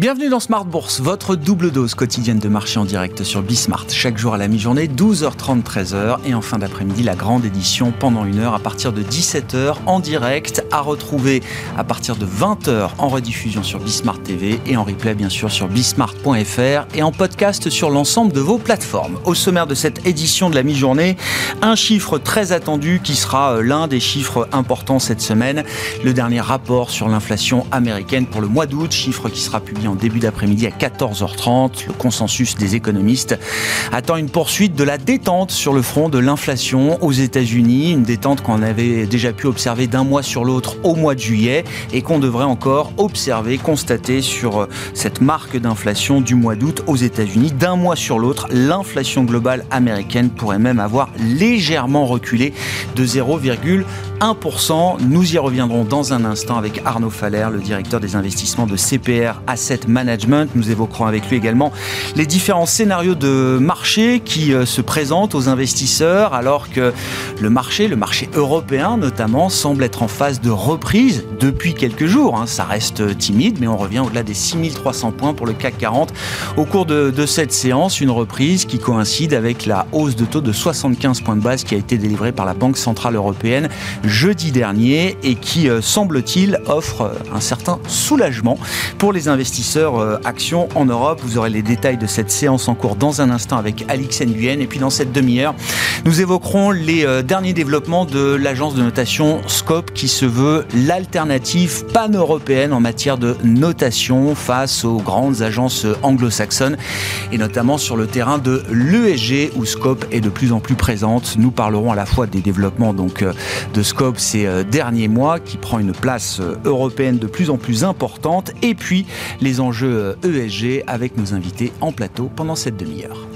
Bienvenue dans Smart Bourse, votre double dose quotidienne de marché en direct sur Bismart. Chaque jour à la mi-journée, 12h30, 13h. Et en fin d'après-midi, la grande édition pendant une heure à partir de 17h en direct, à retrouver à partir de 20h en rediffusion sur Bismart TV et en replay bien sûr sur bismart.fr et en podcast sur l'ensemble de vos plateformes. Au sommaire de cette édition de la mi-journée, un chiffre très attendu qui sera euh, l'un des chiffres importants cette semaine. Le dernier rapport sur l'inflation américaine pour le mois d'août, chiffre qui sera publié en début d'après-midi à 14h30. Le consensus des économistes attend une poursuite de la détente sur le front de l'inflation aux États-Unis, une détente qu'on avait déjà pu observer d'un mois sur l'autre au mois de juillet et qu'on devrait encore observer, constater sur cette marque d'inflation du mois d'août aux États-Unis. D'un mois sur l'autre, l'inflation globale américaine pourrait même avoir légèrement reculé de 0,1%. Nous y reviendrons dans un instant avec Arnaud Faller, le directeur des investissements de CPR Asset Management. Nous évoquerons avec lui également les différents scénarios de marché qui euh, se présentent aux investisseurs alors que le marché, le marché européen notamment, semble être en phase de reprise depuis quelques jours. Hein. Ça reste timide, mais on revient au-delà des 6300 points pour le CAC 40 au cours de, de cette séance. Une reprise qui coïncide avec la hausse de taux de 75 points de base qui a été délivrée par la Banque Centrale Européenne jeudi dernier et qui, euh, semble-t-il, offre euh, un certain soulagement pour les investisseurs euh, actions en Europe. Vous aurez les détails de cette séance en cours dans un instant avec Alix Nguyen. Et puis dans cette demi-heure, nous évoquerons les derniers développements de l'agence de notation Scope qui se veut l'alternative pan-européenne en matière de notation face aux grandes agences anglo-saxonnes et notamment sur le terrain de l'ESG où Scope est de plus en plus présente. Nous parlerons à la fois des développements donc euh, de Scope ces euh, derniers mois qui prend une place euh, européenne de plus en plus importante et puis les enjeux ESG avec nos invités en plateau pendant cette demi-heure.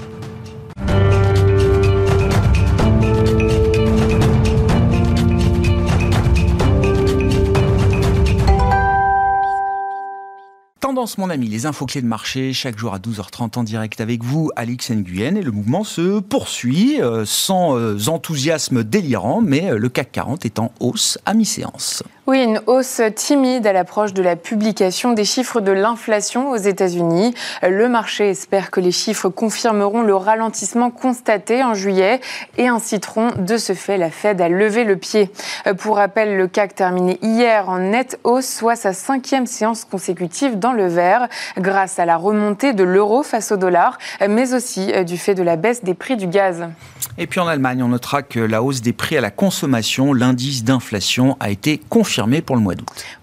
Tendance, mon ami, les infos clés de marché, chaque jour à 12h30 en direct avec vous, Alix Nguyen. Et le mouvement se poursuit euh, sans euh, enthousiasme délirant, mais euh, le CAC 40 est en hausse à mi-séance. Oui, une hausse timide à l'approche de la publication des chiffres de l'inflation aux États-Unis. Le marché espère que les chiffres confirmeront le ralentissement constaté en juillet et inciteront de ce fait la Fed à lever le pied. Pour rappel, le CAC terminé hier en nette hausse, soit sa cinquième séance consécutive dans le vert, grâce à la remontée de l'euro face au dollar, mais aussi du fait de la baisse des prix du gaz. Et puis en Allemagne, on notera que la hausse des prix à la consommation, l'indice d'inflation, a été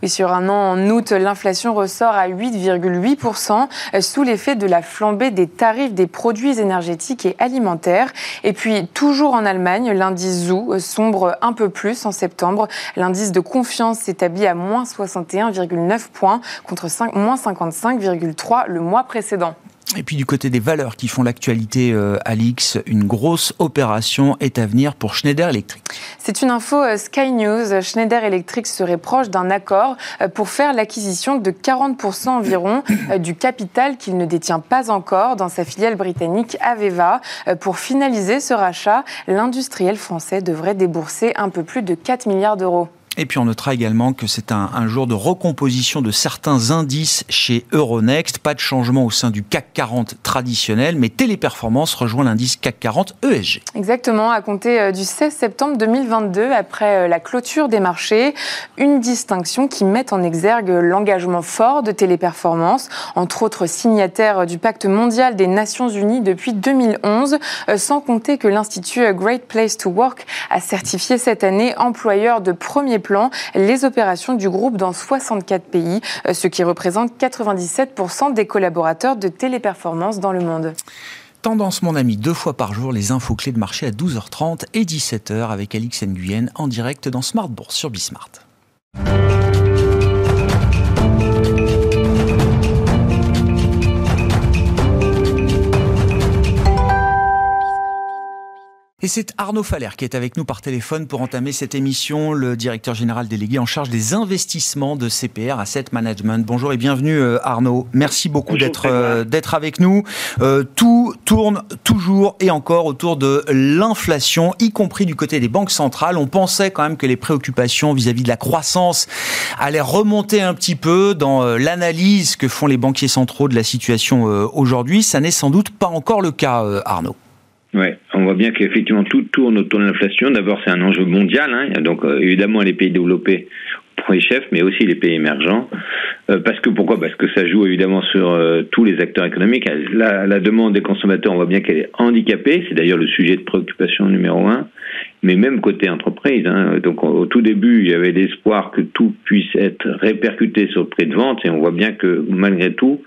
Oui, sur un an, en août, l'inflation ressort à 8,8% sous l'effet de la flambée des tarifs des produits énergétiques et alimentaires. Et puis, toujours en Allemagne, l'indice ZOO sombre un peu plus en septembre. L'indice de confiance s'établit à moins 61,9 points contre 5, moins 55,3 le mois précédent. Et puis du côté des valeurs qui font l'actualité, euh, Alix, une grosse opération est à venir pour Schneider Electric. C'est une info euh, Sky News. Schneider Electric serait proche d'un accord euh, pour faire l'acquisition de 40% environ du capital qu'il ne détient pas encore dans sa filiale britannique Aveva. Pour finaliser ce rachat, l'industriel français devrait débourser un peu plus de 4 milliards d'euros. Et puis on notera également que c'est un, jour de recomposition de certains indices chez Euronext. Pas de changement au sein du CAC 40 traditionnel, mais Téléperformance rejoint l'indice CAC 40 ESG. Exactement, à compter euh, du 16 septembre 2022, après euh, la clôture des marchés, une distinction qui met en exergue l'engagement fort de Téléperformance, entre autres signataire du pacte mondial des Nations Unies depuis 2011, euh, sans compter que l'Institut Great Place to Work a certifié cette année employeur de premier les opérations du groupe dans 64 pays, euh, ce qui représente 97% des collaborateurs de téléperformance dans le monde. Tendance, mon ami, deux fois par jour, les infos clés de marché à 12h30 et 17h avec Alix Nguyen en direct dans Smart Bourse sur Bismart. Et c'est Arnaud Faller qui est avec nous par téléphone pour entamer cette émission, le directeur général délégué en charge des investissements de CPR Asset Management. Bonjour et bienvenue euh, Arnaud. Merci beaucoup d'être euh, d'être avec nous. Euh, tout tourne toujours et encore autour de l'inflation, y compris du côté des banques centrales. On pensait quand même que les préoccupations vis-à-vis de la croissance allaient remonter un petit peu dans l'analyse que font les banquiers centraux de la situation aujourd'hui. Ça n'est sans doute pas encore le cas, Arnaud. Oui, on voit bien qu'effectivement tout tourne autour de l'inflation. D'abord, c'est un enjeu mondial. Hein. Donc, euh, évidemment, les pays développés pour les chefs, mais aussi les pays émergents. Euh, parce que pourquoi? Parce que ça joue évidemment sur euh, tous les acteurs économiques. La, la, demande des consommateurs, on voit bien qu'elle est handicapée. C'est d'ailleurs le sujet de préoccupation numéro un. Mais même côté entreprise. Hein. Donc, au tout début, il y avait l'espoir que tout puisse être répercuté sur le prix de vente, et on voit bien que malgré tout,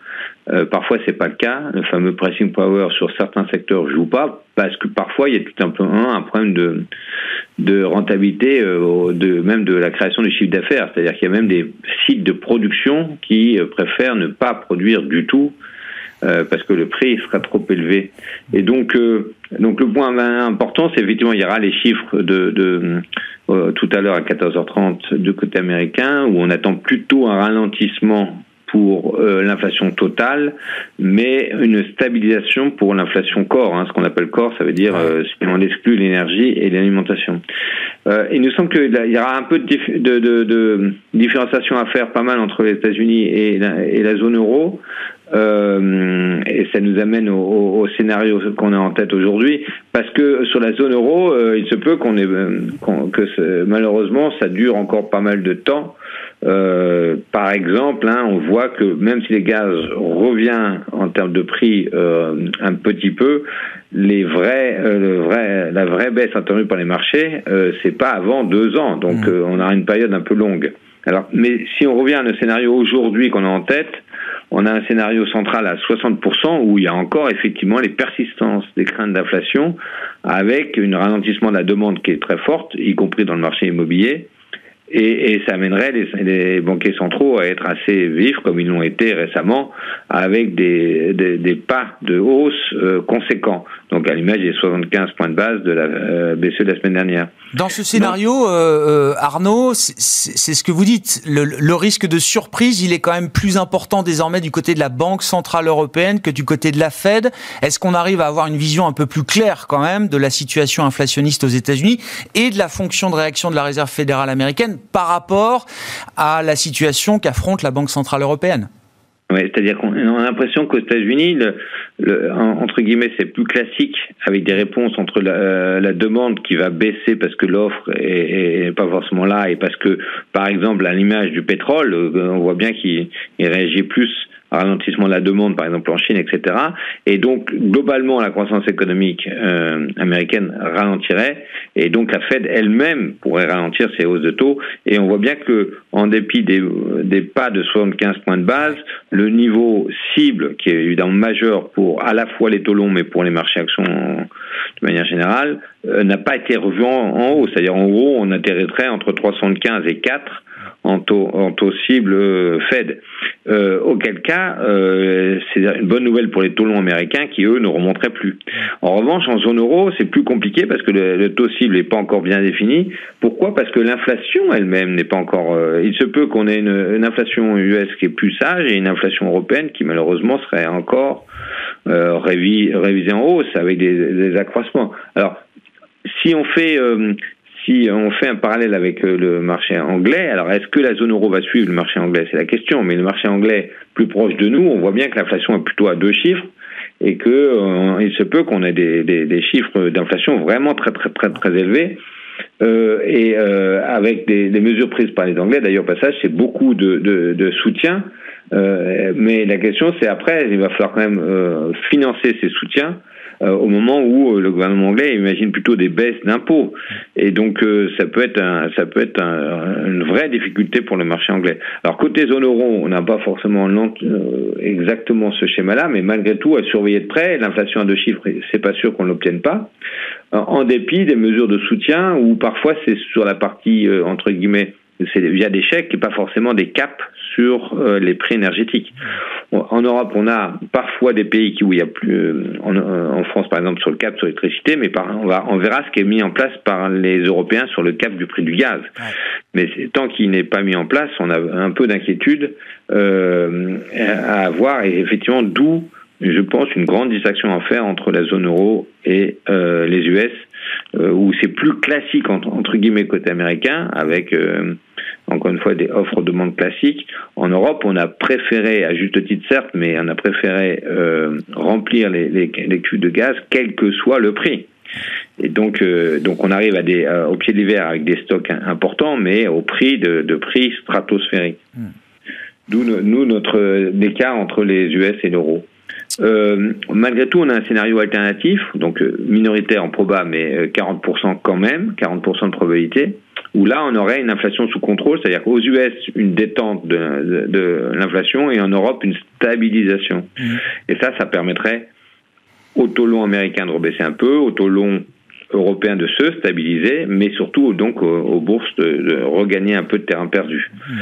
euh, parfois, c'est pas le cas. Le fameux pricing power sur certains secteurs joue pas parce que parfois il y a tout simplement un problème de de rentabilité, euh, de même de la création du chiffre d'affaires. C'est-à-dire qu'il y a même des sites de production qui euh, préfèrent ne pas produire du tout parce que le prix sera trop élevé. Et donc, euh, donc le point important, c'est effectivement il y aura les chiffres de, de tout à l'heure à 14h30 du côté américain où on attend plutôt un ralentissement pour euh, l'inflation totale, mais une stabilisation pour l'inflation corps. Hein, ce qu'on appelle corps, ça veut dire euh, si on exclut l'énergie et l'alimentation. Euh, il nous semble qu'il y aura un peu de, différenciation à faire, pas mal entre les États-Unis et la zone euro. Euh, et ça nous amène au, au scénario qu'on a en tête aujourd'hui, parce que sur la zone euro, euh, il se peut qu'on ait, que malheureusement ça dure encore pas mal de temps euh, par exemple, hein, on voit que même si les gaz revient en termes de prix euh, un petit peu, les vrais, euh, le vrai, la vraie baisse attendue par les marchés, euh, c'est pas avant deux ans. Donc, mmh. euh, on a une période un peu longue. Alors, mais si on revient à un scénario aujourd'hui qu'on a en tête, on a un scénario central à 60% où il y a encore effectivement les persistances des craintes d'inflation avec un ralentissement de la demande qui est très forte, y compris dans le marché immobilier, et, ça amènerait les, les, banquiers centraux à être assez vifs, comme ils l'ont été récemment, avec des, des, des pas de hausse euh, conséquents. Donc à l'image des 75 points de base de la euh, BCE de la semaine dernière. Dans ce scénario, euh, euh, Arnaud, c'est ce que vous dites. Le, le, risque de surprise, il est quand même plus important désormais du côté de la Banque centrale européenne que du côté de la Fed. Est-ce qu'on arrive à avoir une vision un peu plus claire quand même de la situation inflationniste aux États-Unis et de la fonction de réaction de la Réserve fédérale américaine par rapport à la situation qu'affronte la Banque Centrale Européenne? C'est-à-dire qu'on a l'impression qu'aux États-Unis, le, entre guillemets, c'est plus classique, avec des réponses entre la, euh, demande qui va baisser parce que l'offre est, est, pas forcément là, et parce que, par exemple, à l'image du pétrole, euh, on voit bien qu'il réagit plus ralentissement de la demande, par exemple en Chine, etc. Et donc, globalement, la croissance économique euh, américaine ralentirait, et donc la Fed elle-même pourrait ralentir ses hausses de taux. Et on voit bien que, en dépit des, des pas de 75 points de base, le niveau cible, qui est évidemment majeur pour à la fois les taux longs, mais pour les marchés actions de manière générale, euh, n'a pas été revu en, en haut. C'est-à-dire, en gros, on atterrirait entre 375 et 4 en taux, en taux cible euh, Fed. Euh, auquel cas, euh, c'est une bonne nouvelle pour les taux longs américains qui, eux, ne remonteraient plus. En revanche, en zone euro, c'est plus compliqué parce que le, taux cible n'est pas encore bien défini. Pourquoi? Parce que l'inflation elle-même n'est pas encore... Euh, il se peut qu'on ait une, une, inflation US qui est plus sage et une inflation européenne qui, malheureusement, serait encore euh, révisée en hausse avec des, des accroissements. Alors, si on fait si on fait un parallèle avec euh, le marché anglais, alors est-ce que la zone euro va suivre le marché anglais? C'est la question. Mais le marché anglais plus proche de nous, on voit bien que l'inflation est plutôt à deux chiffres et que euh, se peut qu'on ait des, chiffres d'inflation vraiment très très très très élevés. Euh, et avec des, mesures prises par les Anglais, d'ailleurs, passage, c'est beaucoup de, de, soutien. Mais la question, c'est après, il va falloir quand même financer ces soutiens au moment où euh, le gouvernement anglais imagine plutôt des baisses d'impôts. Et donc euh, ça peut être un, ça peut être un, une vraie difficulté pour le marché anglais. Alors côté zone euro, on n'a pas forcément exactement ce schéma-là, mais malgré tout, à surveiller de près, l'inflation à deux chiffres, c'est pas sûr qu'on l'obtienne pas, en dépit des mesures de soutien où parfois c'est sur la partie entre guillemets c'est via des chèques et pas forcément des caps sur euh, les prix énergétiques. En Europe, on a parfois des pays qui, où il y a plus, euh, en, France par exemple sur le cap sur l'électricité, mais on, va, on verra ce qui est mis en place par les Européens sur le cap du prix du gaz. Mais tant qu'il n'est pas mis en place, on a un peu d'inquiétude euh, à avoir et effectivement d'où je pense, une grande distinction à faire entre la zone euro et euh, les US, euh, où c'est plus classique entre, guillemets côté américain, avec euh, encore une fois des offres de demande classiques. En Europe, on a préféré, à juste titre certes, mais on a préféré remplir les, les, les cuves de gaz, quel que soit le prix. Et donc, donc on arrive à des, au pied de l'hiver avec des stocks importants, mais au prix de, de prix stratosphériques. Hmm. D'où nous notre écart entre les US et l'euro. Euh, malgré tout, on a un scénario alternatif, donc euh, minoritaire en proba, mais 40% euh, quand même, 40% de probabilité, où là, on aurait une inflation sous contrôle, c'est-à-dire qu'aux US, une détente de, l'inflation et en Europe, une stabilisation. Mmh. Et ça, ça permettrait au taux long américain de rebaisser un peu, au taux long européen de se stabiliser, mais surtout donc aux, bourses de, regagner un peu de terrain perdu. Mmh.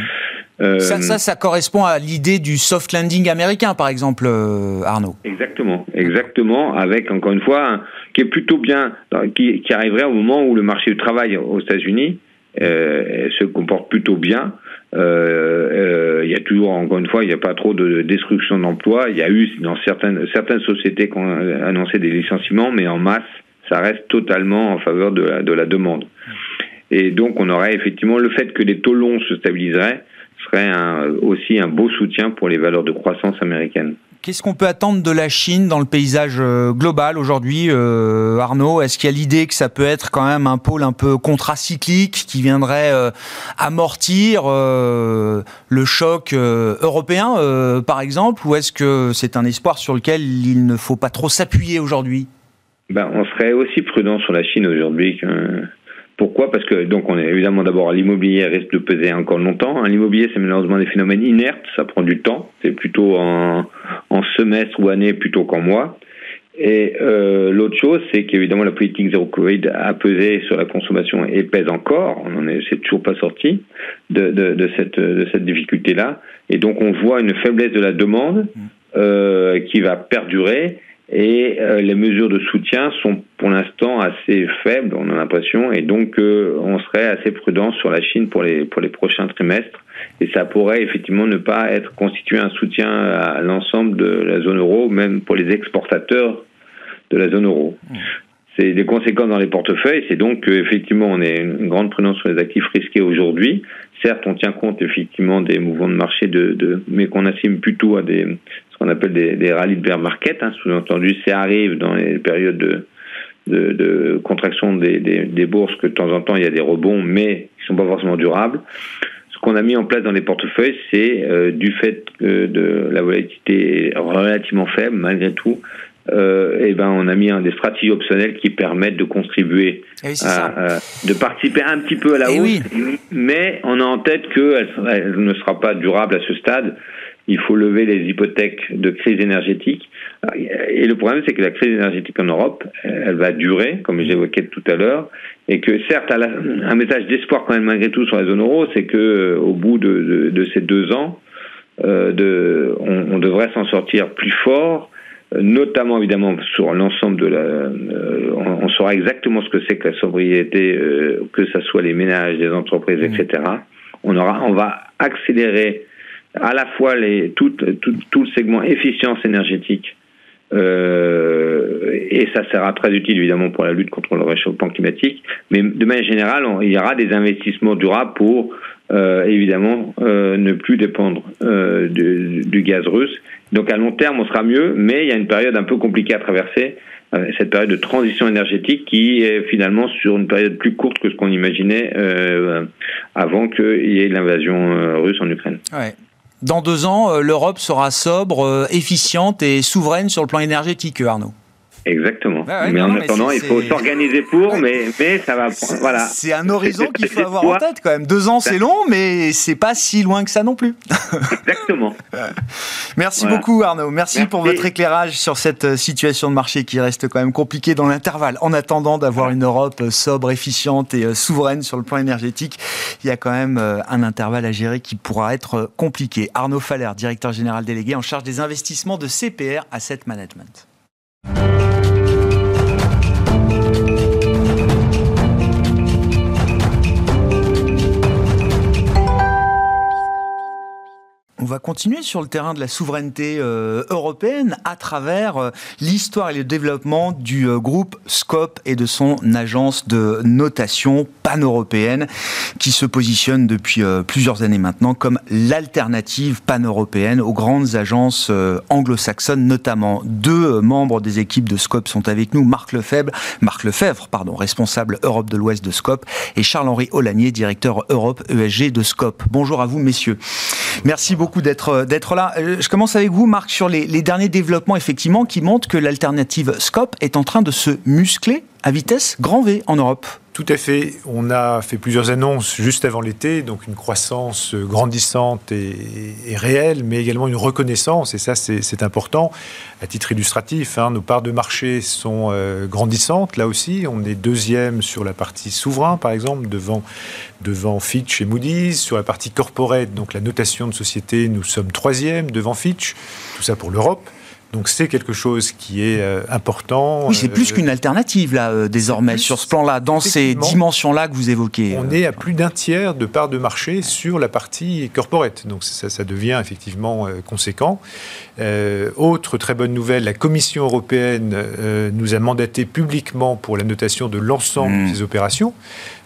Euh, ça, ça, ça, correspond à l'idée du soft landing américain, par exemple, euh, Arnaud. Exactement, exactement, avec encore une fois, qui est plutôt bien, qui, qui, arriverait au moment où le marché du travail aux États-Unis euh, se comporte plutôt bien. Il y a toujours, encore une fois, il n'y a pas trop de destruction d'emplois. Il y a eu dans certaines certaines sociétés qui ont annoncé des licenciements, mais en masse, ça reste totalement en faveur de la, de la demande. Et donc, on aurait effectivement le fait que les taux longs se stabiliseraient serait aussi un beau soutien pour les valeurs de croissance américaines. Qu'est-ce qu'on peut attendre de la Chine dans le paysage euh, global aujourd'hui, euh, Arnaud? Est-ce qu'il y a l'idée que ça peut être quand même un pôle un peu contracyclique qui viendrait euh, amortir le choc européen, par exemple? Ou est-ce que c'est un espoir sur lequel il ne faut pas trop s'appuyer aujourd'hui? Ben, On serait aussi prudent sur la Chine aujourd'hui que pourquoi? Parce que donc on est évidemment d'abord l'immobilier risque de peser encore longtemps. L'immobilier c'est malheureusement des phénomènes inertes, ça prend du temps. C'est plutôt en, en, semestre ou année plutôt qu'en mois. Et euh, l'autre chose, c'est qu'évidemment la politique zéro Covid a pesé sur la consommation et pèse encore. On n'en est, c'est toujours pas sorti de, de, de cette de cette difficulté là. Et donc on voit une faiblesse de la demande mmh. euh, qui va perdurer et euh, les mesures de soutien sont pour l'instant assez faibles, on a l'impression, et donc euh, on serait assez prudent sur la Chine pour les pour les prochains trimestres, et ça pourrait effectivement ne pas être constitué un soutien à l'ensemble de la zone euro, même pour les exportateurs de la zone euro. Mmh. C'est des conséquences dans les portefeuilles, c'est donc qu'effectivement on est une grande prudence sur les actifs risqués aujourd'hui. Certes, on tient compte effectivement des mouvements de marché, de, de mais qu'on assume plutôt à des on appelle des, des rallyes de bear market. Hein, Sous-entendu, ça arrive dans les périodes de, de, contraction des, des, bourses que de temps en temps il y a des rebonds, mais qui sont pas forcément durables. Ce qu'on a mis en place dans les portefeuilles, c'est euh, du fait que de la volatilité est relativement faible malgré tout. Euh, et ben on a mis un des stratégies optionnelles qui permettent de contribuer eh à, de participer un petit peu à la eh hausse, mais on a en tête qu'elle elle ne sera pas durable à ce stade il faut lever les hypothèques de crise énergétique. Et le problème, c'est que la crise énergétique en Europe, elle va durer, comme j'évoquais tout à l'heure, et que certes, un message d'espoir quand même malgré tout sur la zone euro, c'est que euh, au bout de, de, ces deux ans, euh, de, on, on, devrait s'en sortir plus fort, notamment évidemment sur l'ensemble de la. Euh, on, saura exactement ce que c'est que la sobriété, euh, que ce soit les ménages, les entreprises, mmh. etc. On aura, on va accélérer à la fois les, tout, tout, tout le segment efficience énergétique, euh, et ça sera très utile évidemment pour la lutte contre le réchauffement climatique, mais de manière générale, il y aura des investissements durables pour euh, évidemment euh, ne plus dépendre euh, du, du, gaz russe. Donc à long terme, on sera mieux, mais il y a une période un peu compliquée à traverser, euh, cette période de transition énergétique qui est finalement sur une période plus courte que ce qu'on imaginait euh, avant qu'il y ait l'invasion russe en Ukraine. Dans deux ans, euh, l'Europe sera sobre, euh, efficiente et souveraine sur le plan énergétique, Arnaud Exactement. Ah mais en attendant, il faut s'organiser pour, mais, mais ça va. Voilà. C'est un horizon qu'il faut avoir en tête quand même. Deux ans, c'est long, mais c'est pas si loin que ça non plus. Exactement. Merci beaucoup, Arnaud. Merci, pour votre éclairage sur cette euh, situation de marché qui reste quand même compliquée dans l'intervalle. En attendant d'avoir une Europe euh, sobre, efficiente et euh, souveraine sur le plan énergétique, il y a quand même un intervalle à gérer qui pourra être compliqué. Arnaud Faller, directeur général délégué en charge des investissements de CPR Asset Management. Thank you. On va continuer sur le terrain de la souveraineté euh, européenne à travers euh, l'histoire et le développement du euh, groupe Scope et de son agence de notation pan-européenne qui se positionne depuis plusieurs années maintenant comme l'alternative pan-européenne aux grandes agences anglo-saxonnes notamment. Deux membres des équipes de Scope sont avec nous, Marc Lefebvre, Marc Lefebvre pardon, responsable Europe de l'Ouest de Scope et Charles-Henri Olanier, directeur Europe ESG de Scope. Bonjour à vous messieurs. Merci beaucoup d'être euh, là. Euh, je commence avec vous, Marc, sur les, les derniers développements effectivement qui montrent que l'alternative Scope est en train de se muscler à vitesse grand V en Europe. Tout à fait. On a fait plusieurs annonces juste avant l'été, donc une croissance grandissante et, réelle, mais également une reconnaissance, et ça c'est important. À titre illustratif, hein, nos parts de marché sont euh, grandissantes, là aussi. On est deuxième sur la partie souverain, par exemple, devant, Fitch et Moody's. Sur la partie corporate, donc la notation de société, nous sommes troisième devant Fitch. Tout ça pour l'Europe. Donc c'est quelque chose qui est euh, important. Oui, c'est plus euh, qu'une alternative là euh, désormais sur ce plan-là, dans ces dimensions-là que vous évoquez. On est à plus d'un tiers de part de marché sur la partie corporate, donc ça, ça devient effectivement conséquent. autre très bonne nouvelle, la Commission européenne nous a mandaté publiquement pour la notation de l'ensemble de hmm. ces opérations.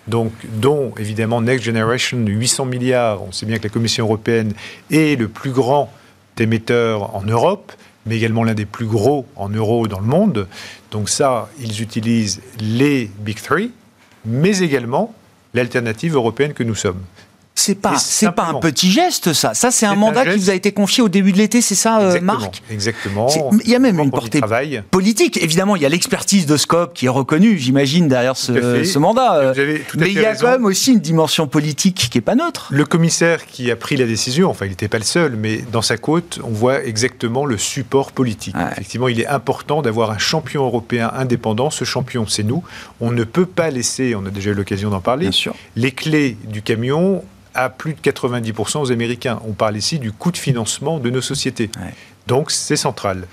Donc, dont évidemment Next Generation, 800 milliards. On sait bien que la Commission européenne est le plus grand émetteur en Europe mais également l'un des plus gros en euros dans le monde. Donc ça, ils utilisent les Big Three, mais également l'alternative européenne que nous sommes. C'est pas, c'est pas un petit geste, ça. Ça, c'est un mandat qui vous a été confié au début de l'été, c'est ça, euh, Marc? Exactement. Il y a même une portée politique. Évidemment, il y a l'expertise de Scope qui est reconnue, j'imagine, derrière ce, mandat. Mais il y a quand même aussi une dimension politique qui est pas neutre. Le commissaire qui a pris la décision, enfin, il n'était pas le seul, mais dans sa côte, on voit exactement le support politique. Effectivement, il est important d'avoir un champion européen indépendant. Ce champion, c'est nous. On ne peut pas laisser, on a déjà eu l'occasion d'en parler, les clés du camion à plus de 90% aux Américains. On parle ici du coût de financement de nos sociétés. Donc c'est central.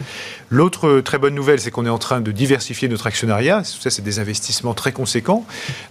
L'autre très bonne nouvelle, c'est qu'on est en train de diversifier notre actionnariat. Ça, c'est des investissements très conséquents.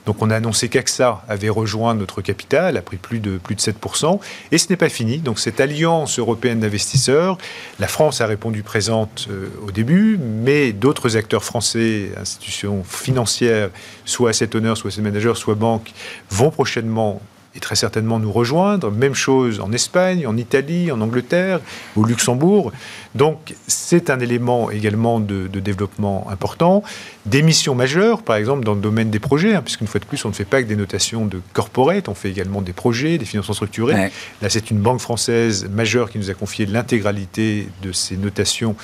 Donc on a annoncé qu'AXA avait rejoint notre capital, a pris plus de, plus de 7%. Et ce n'est pas fini. Donc cette alliance européenne d'investisseurs, la France a répondu présente euh, au début, mais d'autres acteurs français, institutions financières, soit asset owners, soit asset managers, soit banques, vont prochainement et très certainement nous rejoindre. Même chose en Espagne, en Italie, en Angleterre, au Luxembourg. Donc c'est un élément également de, développement important. Des missions majeures, par exemple dans le domaine des projets, hein, puisqu'une fois de plus, on ne fait pas que des notations de corporate, on fait également des projets, des financements structurés. Là, c'est une banque française majeure qui nous a confié l'intégralité de ces notations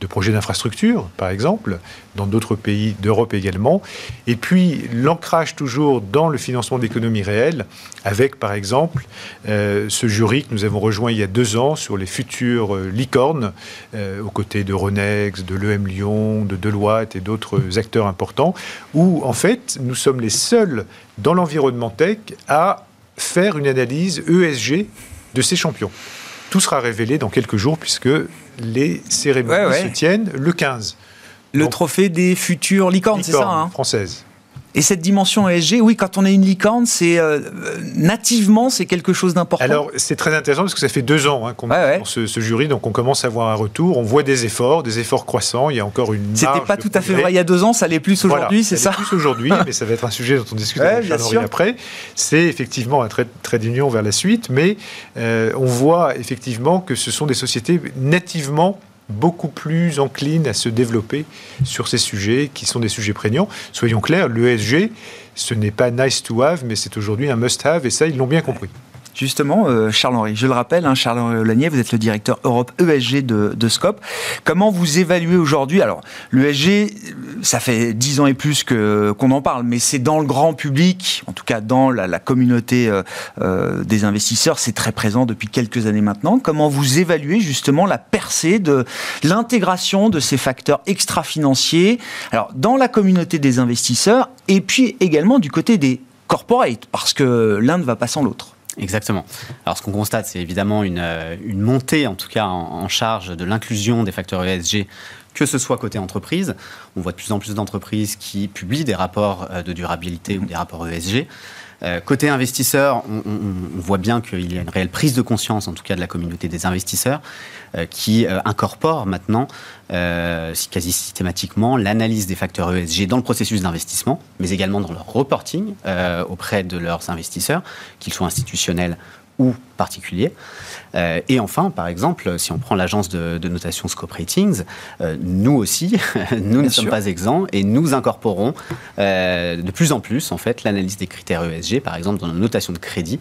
de projets d'infrastructure, par exemple, dans d'autres pays d'Europe également. Et puis l'ancrage toujours dans le financement de l'économie réelle, avec par exemple euh, ce jury que nous avons rejoint il y a deux ans sur les futures euh, licornes, euh, aux côtés de Ronex, de l'EM Lyon, de Deloitte et d'autres acteurs importants, où en fait nous sommes les seuls dans l'environnement tech à faire une analyse ESG de ces champions. Tout sera révélé dans quelques jours puisque les cérémonies se tiennent le 15. Le trophée des futures licornes, c'est ça hein? Françaises. Et cette dimension ESG, oui, quand on est une licorne, c'est euh, nativement, c'est quelque chose d'important. Alors, c'est très intéressant parce que ça fait deux ans hein, qu'on est ce, jury, donc on commence à voir un retour. On voit des efforts, des efforts croissants. Il y a encore une. C'était pas tout à fait vrai il y a deux ans, ça l'est plus aujourd'hui, c'est ça plus aujourd'hui, mais ça va être un sujet dont on discute avec après. C'est effectivement un trait, trait d'union vers la suite, mais euh, on voit effectivement que ce sont des sociétés nativement beaucoup plus encline à se développer sur ces sujets qui sont des sujets prégnants. Soyons clairs, l'ESG, ce n'est pas nice to have, mais c'est aujourd'hui un must have, et ça, ils l'ont bien compris. Justement, euh, Charles-Henri. Je le rappelle, hein, Charles-Henri Olanier, vous êtes le directeur Europe ESG de, Scope. Comment vous évaluez aujourd'hui Alors, l'ESG, ça fait dix ans et plus que qu'on en parle, mais c'est dans le grand public, en tout cas dans la, communauté euh, euh, des investisseurs, c'est très présent depuis quelques années maintenant. Comment vous évaluez justement la percée de l'intégration de ces facteurs extra-financiers Alors, dans la communauté des investisseurs et puis également du côté des corporate, parce que l'un ne va pas sans l'autre? Exactement. Alors ce qu'on constate, c'est évidemment une, euh, une, montée, en tout cas en, charge de l'inclusion des facteurs ESG, que ce soit côté entreprise. On voit de plus en plus d'entreprises qui publient des rapports euh, de durabilité ou des rapports ESG. Euh, côté investisseur, on, voit bien qu'il y a une réelle prise de conscience, en tout cas de la communauté des investisseurs, euh, qui euh, incorpore maintenant quasi systématiquement l'analyse des facteurs ESG dans le processus d'investissement, mais également dans leur reporting auprès de leurs investisseurs, qu'ils soient institutionnels ou particuliers. Euh, et enfin, par exemple, si on prend l'agence de, notation Scope Ratings, euh, nous aussi, nous ne sommes pas exempts et nous incorporons euh, de plus en plus en fait l'analyse des critères ESG, par exemple dans la notation de crédit,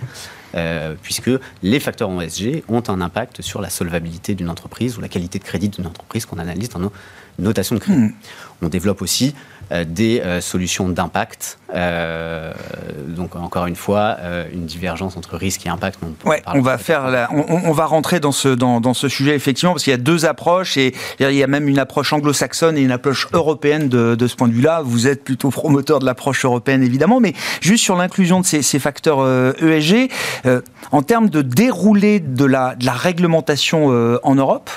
puisque les facteurs ESG ont un impact sur la solvabilité d'une entreprise ou la qualité de crédit d'une entreprise qu'on analyse dans nos notations de crédit. Hmm. On développe aussi des euh, solutions d'impact. Euh, donc encore une fois, une divergence entre risque et impact. On, ouais, on va faire, on, va rentrer dans ce dans, dans ce sujet effectivement parce qu'il y a deux approches et il y a même une approche anglo-saxonne et une approche européenne de, de ce point de vue-là. Vous êtes plutôt promoteur de l'approche européenne évidemment, mais juste sur l'inclusion de ces, ces facteurs ESG e en termes de déroulé de la, de la réglementation en Europe.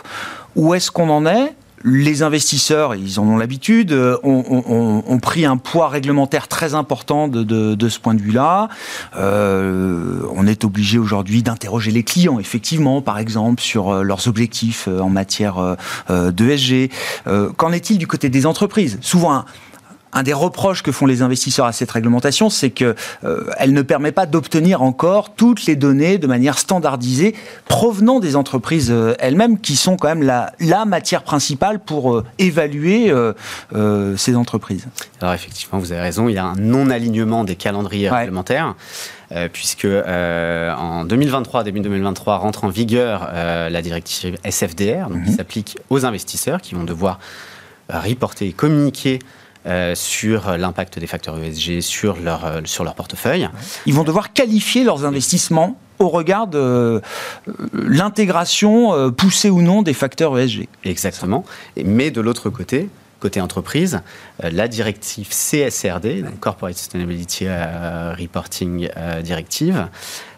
Où est-ce qu'on en est les investisseurs, ils en ont l'habitude, euh, ont, pris un poids réglementaire très important de, ce point de vue-là. Euh, on est obligé aujourd'hui d'interroger les clients, effectivement, par exemple, sur euh, leurs objectifs en matière d'ESG. Qu'en est-il du côté des entreprises? Souvent, des reproches que font les investisseurs à cette réglementation, c'est qu'elle euh, ne permet pas d'obtenir encore toutes les données de manière standardisée provenant des entreprises euh, elles-mêmes, qui sont quand même la, la matière principale pour euh, évaluer ces entreprises. Alors effectivement, vous avez raison, il y a un non-alignement des calendriers réglementaires. puisque en 2023, début 2023, rentre en vigueur la directive SFDR, donc qui mhm. s'applique aux investisseurs qui vont devoir reporter et communiquer euh, sur l'impact des facteurs ESG sur leur, euh, sur leur portefeuille. Ils vont devoir qualifier leurs investissements au regard de euh, l'intégration poussée ou non des facteurs ESG. Exactement. Mais de l'autre côté, côté entreprise, la directive CSRD, Corporate Sustainability Reporting Directive,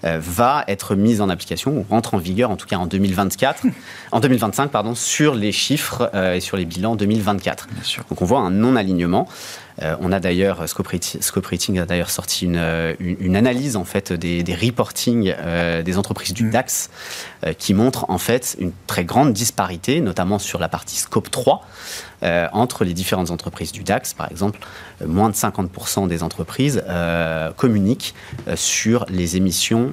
va être mise en application, ou rentre en vigueur en tout cas en 2024, en 2025 pardon, sur les chiffres et sur les bilans 2024. Donc on voit un non-alignement. Euh, on a d'ailleurs, Scope, Rating a d'ailleurs sorti une, euh, une, analyse en fait des, des reporting euh, des entreprises du mm. DAX qui montre en fait une très grande disparité, notamment sur la partie Scope 3, entre les différentes entreprises du DAX. Par exemple, moins de 50% des entreprises communiquent sur les émissions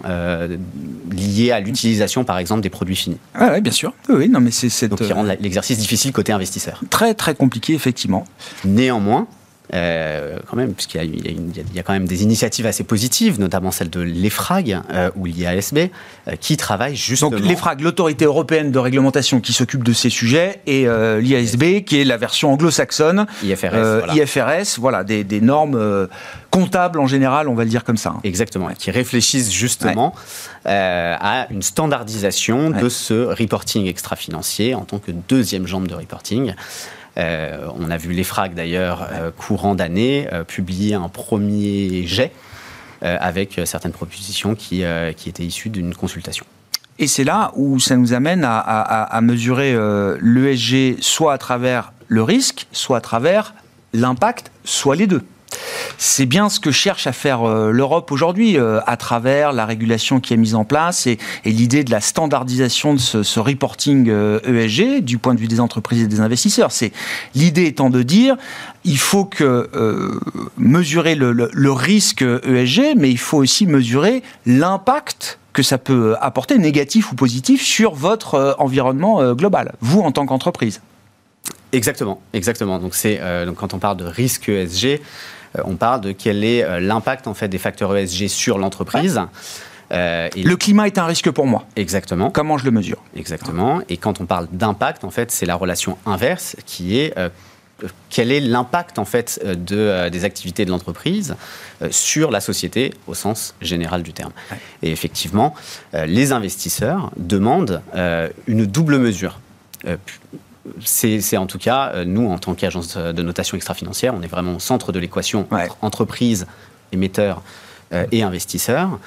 liées à l'utilisation, par exemple, des produits finis. Ah oui, bien sûr. Oui, non, mais c'est donc qui rend l'exercice difficile côté investisseur. Très très compliqué effectivement. Néanmoins, euh, quand même, puisqu'il y, y, a quand même des initiatives assez positives, notamment celle de l'EFRAG euh, ou l'IASB, euh, qui travaillent justement... Donc l'EFRAG, l'autorité européenne de réglementation qui s'occupe de ces sujets, et l'IASB, qui est la version anglo-saxonne. IFRS, voilà. IFRS, voilà, des, des normes comptables en général, on va le dire comme ça. Hein. Exactement, qui réfléchissent justement à une standardisation de ce reporting extra-financier en tant que deuxième jambe de reporting. Euh, on a vu l'EFRAG d'ailleurs, euh, courant d'année, euh, publier un premier jet avec certaines propositions qui, étaient issues d'une consultation. Et c'est là où ça nous amène à, mesurer l'ESG soit à travers le risque, soit à travers l'impact, soit les deux. C'est bien ce que cherche à faire euh, l'Europe aujourd'hui euh, à travers la régulation qui est mise en place et, l'idée de la standardisation de ce, reporting ESG euh, e du point de vue des entreprises et des investisseurs. C'est l'idée étant de dire il faut que mesurer le, risque ESG, mais il faut aussi mesurer l'impact que ça peut apporter, négatif ou positif, sur votre environnement global, vous en tant qu'entreprise. Exactement, exactement. Donc c'est donc quand on parle de risque ESG, on parle de quel est euh, l'impact en fait des facteurs ESG sur l'entreprise. le climat est un risque pour moi. Exactement. Comment je le mesure? Exactement. Et quand on parle d'impact, en fait, c'est la relation inverse qui est quel est l'impact en fait euh, de, euh, des activités de l'entreprise euh, sur la société au sens général du terme. Et effectivement, les investisseurs demandent une double mesure. C'est en tout cas, nous, en tant qu'agence de notation extra-financière, on est vraiment au centre de l'équation entre entreprise, émetteur et investisseurs.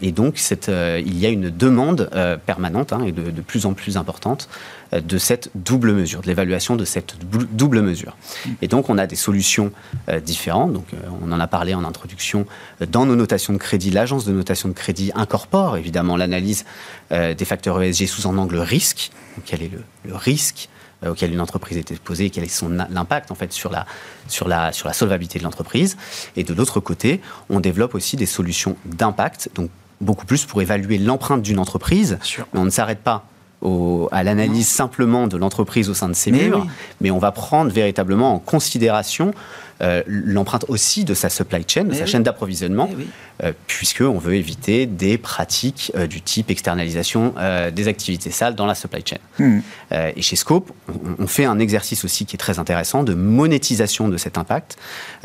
et donc, il y a une demande permanente hein, et de, de, plus en plus importante de cette double mesure, de l'évaluation de cette double mesure. Et donc, on a des solutions euh, différentes. Donc, euh, on en a parlé en introduction. Dans nos notations de crédit, l'agence de notation de crédit incorpore évidemment l'analyse euh, des facteurs ESG sous un angle risque. quel est le, risque auquel une entreprise est exposée, quel est son impact en fait sur la, sur la, sur la solvabilité de l'entreprise. Et de l'autre côté, on développe aussi des solutions d'impact, donc beaucoup plus pour évaluer l'empreinte d'une entreprise. Mais on ne s'arrête pas à l'analyse simplement de l'entreprise au sein de ses murs, mais on va prendre véritablement en considération euh, l'empreinte aussi de sa supply chain, de sa chaîne d'approvisionnement, euh, puisqu'on veut éviter des pratiques euh, du type externalisation des activités sales dans la supply chain. Hmm. et chez Scope, on, fait un exercice aussi qui est très intéressant de monétisation de cet impact,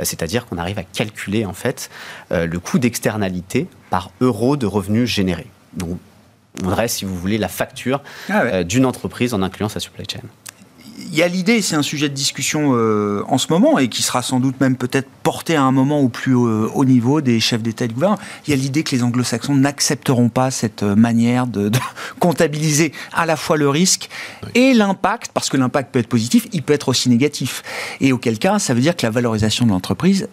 c'est-à-dire qu'on arrive à calculer en fait le coût d'externalité par euro de revenus générés. Donc, on dresse, si vous voulez, la facture ah euh, d'une entreprise en incluant sa supply chain. Il y a l'idée, c'est un sujet de discussion euh, en ce moment et qui sera sans doute même peut-être porté à un moment au plus haut niveau des chefs d'État et de gouvernement. Il y a l'idée que les anglo-saxons n'accepteront pas cette euh, manière de, comptabiliser à la fois le risque et l'impact, parce que l'impact peut être positif, il peut être aussi négatif. Et auquel cas, ça veut dire que la valorisation de l'entreprise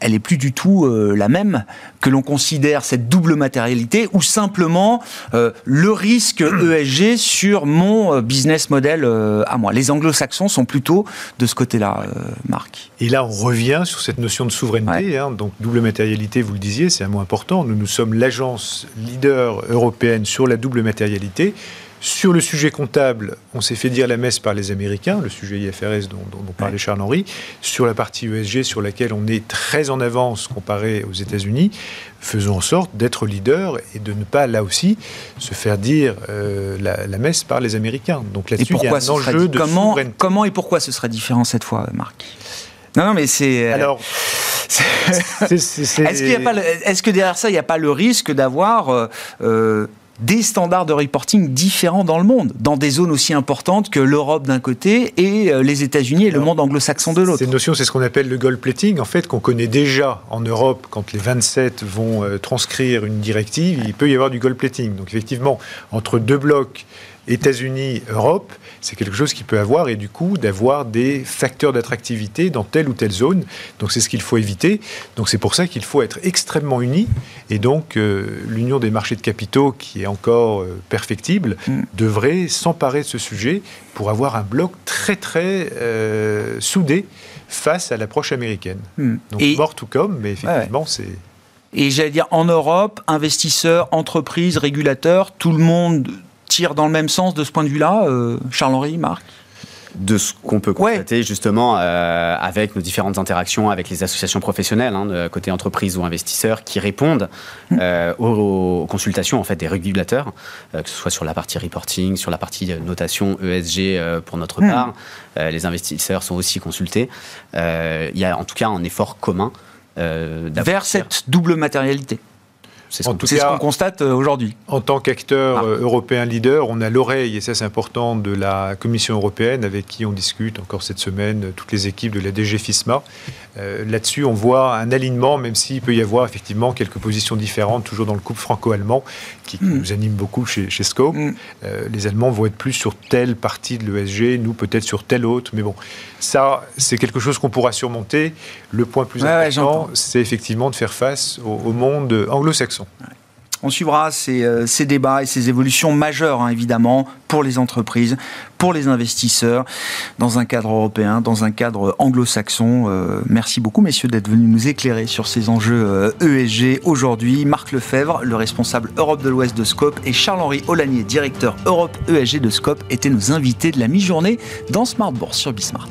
elle est plus du tout euh, la même que l'on considère cette double matérialité ou simplement euh, le risque ESG sur mon euh, business model à moi. Les anglo-saxons sont plutôt de ce côté-là, Marc. Et là, on revient sur cette notion de souveraineté. Hein. donc, double matérialité, vous le disiez, c'est un mot important. Nous, nous sommes l'agence leader européenne sur la double matérialité. Sur le sujet comptable, on s'est fait dire la messe par les Américains, le sujet IFRS dont, parlait Charles-Henri. Sur la partie ESG, sur laquelle on est très en avance comparé aux États-Unis, faisons en sorte d'être leader et de ne pas, là aussi, se faire dire euh, la, messe par les Américains. Donc là-dessus, il y a un enjeu de comment, comment et pourquoi ce serait différent cette fois, Marc? Non, non, mais c'est. Euh, Alors. Est-ce que derrière ça, il n'y a pas le risque d'avoir euh, des standards de reporting différents dans le monde, dans des zones aussi importantes que l'Europe d'un côté et euh, les États-Unis et le monde anglo-saxon de l'autre. Cette notion, c'est ce qu'on appelle le gold plating, en fait, qu'on connaît déjà en Europe quand les 27 vont euh, transcrire une directive, il peut y avoir du gold plating. Donc effectivement, entre deux blocs États-Unis, Europe, c'est quelque chose qui peut avoir et du coup d'avoir des facteurs d'attractivité dans telle ou telle zone. Donc c'est ce qu'il faut éviter. Donc c'est pour ça qu'il faut être extrêmement unis et donc euh, l'union des marchés de capitaux qui est encore euh, perfectible mm. devrait s'emparer de ce sujet pour avoir un bloc très très euh, soudé face à l'approche américaine. Mm. Donc et... more to come, mais effectivement c'est et j'allais dire en Europe, investisseurs, entreprises, régulateurs, tout le monde tire dans le même sens de ce point de vue-là, euh, Charles-Henri, Marc? De ce qu'on peut constater justement euh, avec nos différentes interactions avec les associations professionnelles, hein, de côté entreprise ou investisseurs, qui répondent mmh. euh, aux, consultations en fait des régulateurs, que ce soit sur la partie reporting, sur la partie notation ESG pour notre mmh. part. les investisseurs sont aussi consultés. Il y a en tout cas un effort commun vers cette double matérialité. C'est ce qu'on constate euh, aujourd'hui. En tant qu'acteur ah. euh, européen leader, on a l'oreille, et ça c'est important, de la Commission européenne avec qui on discute encore cette semaine, euh, toutes les équipes de la DG FISMA. Là-dessus, on voit un alignement, même s'il peut y avoir effectivement quelques positions différentes, toujours dans le couple franco-allemand, qui hmm. nous anime beaucoup chez, chez Scope. Hmm. les Allemands vont être plus sur telle partie de l'ESG, nous peut-être sur telle autre, mais bon, ça c'est quelque chose qu'on pourra surmonter. Le point plus important, c'est effectivement de faire face au monde anglo-saxon on suivra euh, ces, débats et ces évolutions majeures, hein, évidemment, pour les entreprises, pour les investisseurs, dans un cadre européen, dans un cadre anglo-saxon. Euh, merci beaucoup, messieurs, d'être venus nous éclairer sur ces enjeux ESG euh, e aujourd'hui. Marc Lefebvre, le responsable Europe de l'Ouest de Scope, et Charles-Henri Olanier, directeur Europe ESG de Scope, étaient nos invités de la mi-journée dans Smart sur Bismart.